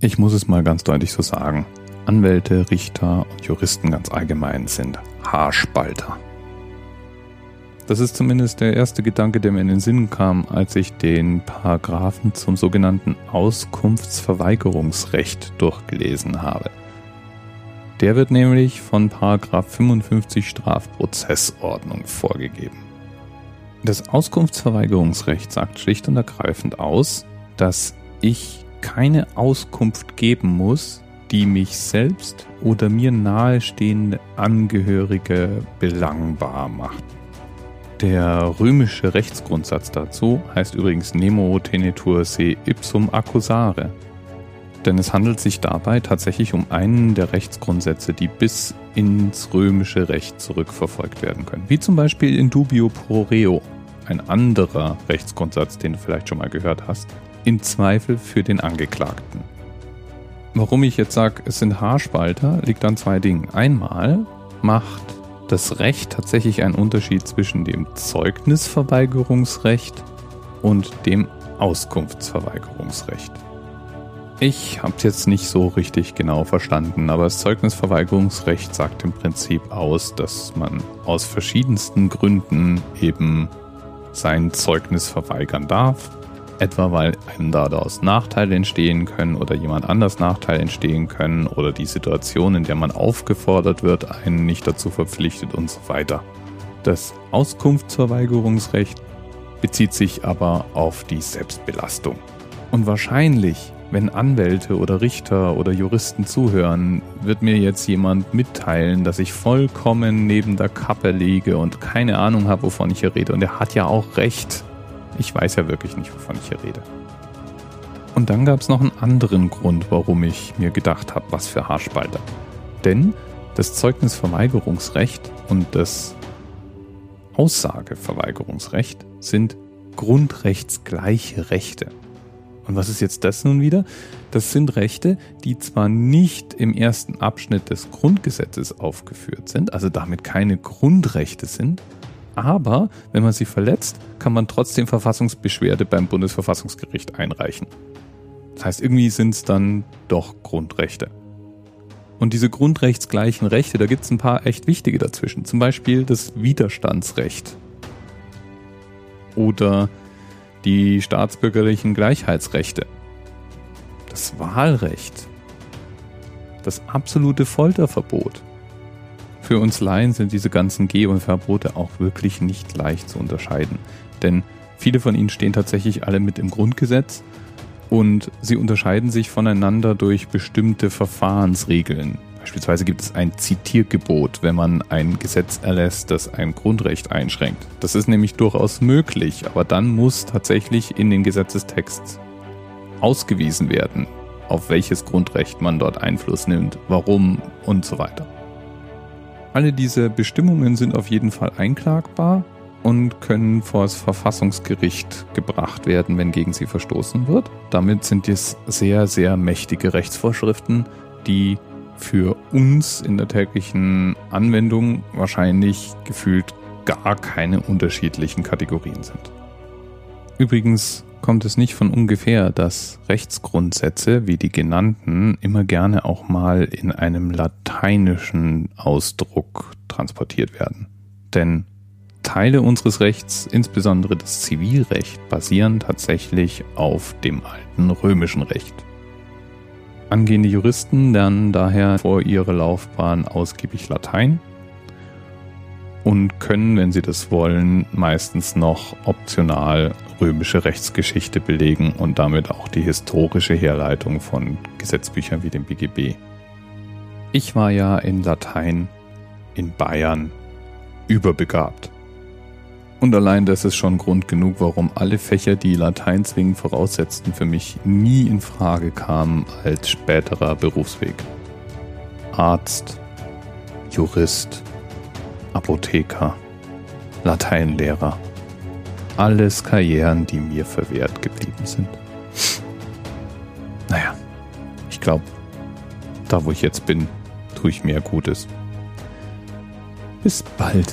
Ich muss es mal ganz deutlich so sagen. Anwälte, Richter und Juristen ganz allgemein sind Haarspalter. Das ist zumindest der erste Gedanke, der mir in den Sinn kam, als ich den Paragraphen zum sogenannten Auskunftsverweigerungsrecht durchgelesen habe. Der wird nämlich von Paragraph 55 Strafprozessordnung vorgegeben. Das Auskunftsverweigerungsrecht sagt schlicht und ergreifend aus, dass ich keine Auskunft geben muss, die mich selbst oder mir nahestehende Angehörige belangbar macht. Der römische Rechtsgrundsatz dazu heißt übrigens Nemo tenetur se ipsum accusare. Denn es handelt sich dabei tatsächlich um einen der Rechtsgrundsätze, die bis ins römische Recht zurückverfolgt werden können. Wie zum Beispiel in dubio pro reo, ein anderer Rechtsgrundsatz, den du vielleicht schon mal gehört hast, in Zweifel für den Angeklagten. Warum ich jetzt sage, es sind Haarspalter, liegt an zwei Dingen. Einmal macht das Recht tatsächlich einen Unterschied zwischen dem Zeugnisverweigerungsrecht und dem Auskunftsverweigerungsrecht. Ich habe es jetzt nicht so richtig genau verstanden, aber das Zeugnisverweigerungsrecht sagt im Prinzip aus, dass man aus verschiedensten Gründen eben sein Zeugnis verweigern darf etwa weil einem daraus Nachteile entstehen können oder jemand anders Nachteile entstehen können oder die Situation, in der man aufgefordert wird, einen nicht dazu verpflichtet und so weiter. Das Auskunftsverweigerungsrecht bezieht sich aber auf die Selbstbelastung. Und wahrscheinlich, wenn Anwälte oder Richter oder Juristen zuhören, wird mir jetzt jemand mitteilen, dass ich vollkommen neben der Kappe liege und keine Ahnung habe, wovon ich hier rede. Und er hat ja auch recht. Ich weiß ja wirklich nicht, wovon ich hier rede. Und dann gab es noch einen anderen Grund, warum ich mir gedacht habe, was für Haarspalter. Denn das Zeugnisverweigerungsrecht und das Aussageverweigerungsrecht sind grundrechtsgleiche Rechte. Und was ist jetzt das nun wieder? Das sind Rechte, die zwar nicht im ersten Abschnitt des Grundgesetzes aufgeführt sind, also damit keine Grundrechte sind, aber wenn man sie verletzt, kann man trotzdem Verfassungsbeschwerde beim Bundesverfassungsgericht einreichen. Das heißt, irgendwie sind es dann doch Grundrechte. Und diese grundrechtsgleichen Rechte, da gibt es ein paar echt wichtige dazwischen. Zum Beispiel das Widerstandsrecht oder die staatsbürgerlichen Gleichheitsrechte, das Wahlrecht, das absolute Folterverbot, für uns Laien sind diese ganzen Geh- und Verbote auch wirklich nicht leicht zu unterscheiden. Denn viele von ihnen stehen tatsächlich alle mit im Grundgesetz und sie unterscheiden sich voneinander durch bestimmte Verfahrensregeln. Beispielsweise gibt es ein Zitiergebot, wenn man ein Gesetz erlässt, das ein Grundrecht einschränkt. Das ist nämlich durchaus möglich, aber dann muss tatsächlich in den Gesetzestext ausgewiesen werden, auf welches Grundrecht man dort Einfluss nimmt, warum und so weiter. Alle diese Bestimmungen sind auf jeden Fall einklagbar und können vor das Verfassungsgericht gebracht werden, wenn gegen sie verstoßen wird. Damit sind es sehr, sehr mächtige Rechtsvorschriften, die für uns in der täglichen Anwendung wahrscheinlich gefühlt gar keine unterschiedlichen Kategorien sind. Übrigens kommt es nicht von ungefähr, dass Rechtsgrundsätze wie die genannten immer gerne auch mal in einem lateinischen Ausdruck transportiert werden. Denn Teile unseres Rechts, insbesondere das Zivilrecht, basieren tatsächlich auf dem alten römischen Recht. Angehende Juristen lernen daher vor ihrer Laufbahn ausgiebig Latein und können, wenn sie das wollen, meistens noch optional römische Rechtsgeschichte belegen und damit auch die historische Herleitung von Gesetzbüchern wie dem BGB. Ich war ja in Latein in Bayern überbegabt. Und allein das ist schon Grund genug, warum alle Fächer, die Latein zwingend voraussetzten, für mich nie in Frage kamen als späterer Berufsweg. Arzt, Jurist, Apotheker, Lateinlehrer. Alles Karrieren, die mir verwehrt geblieben sind. Naja, ich glaube, da wo ich jetzt bin, tue ich mehr Gutes. Bis bald.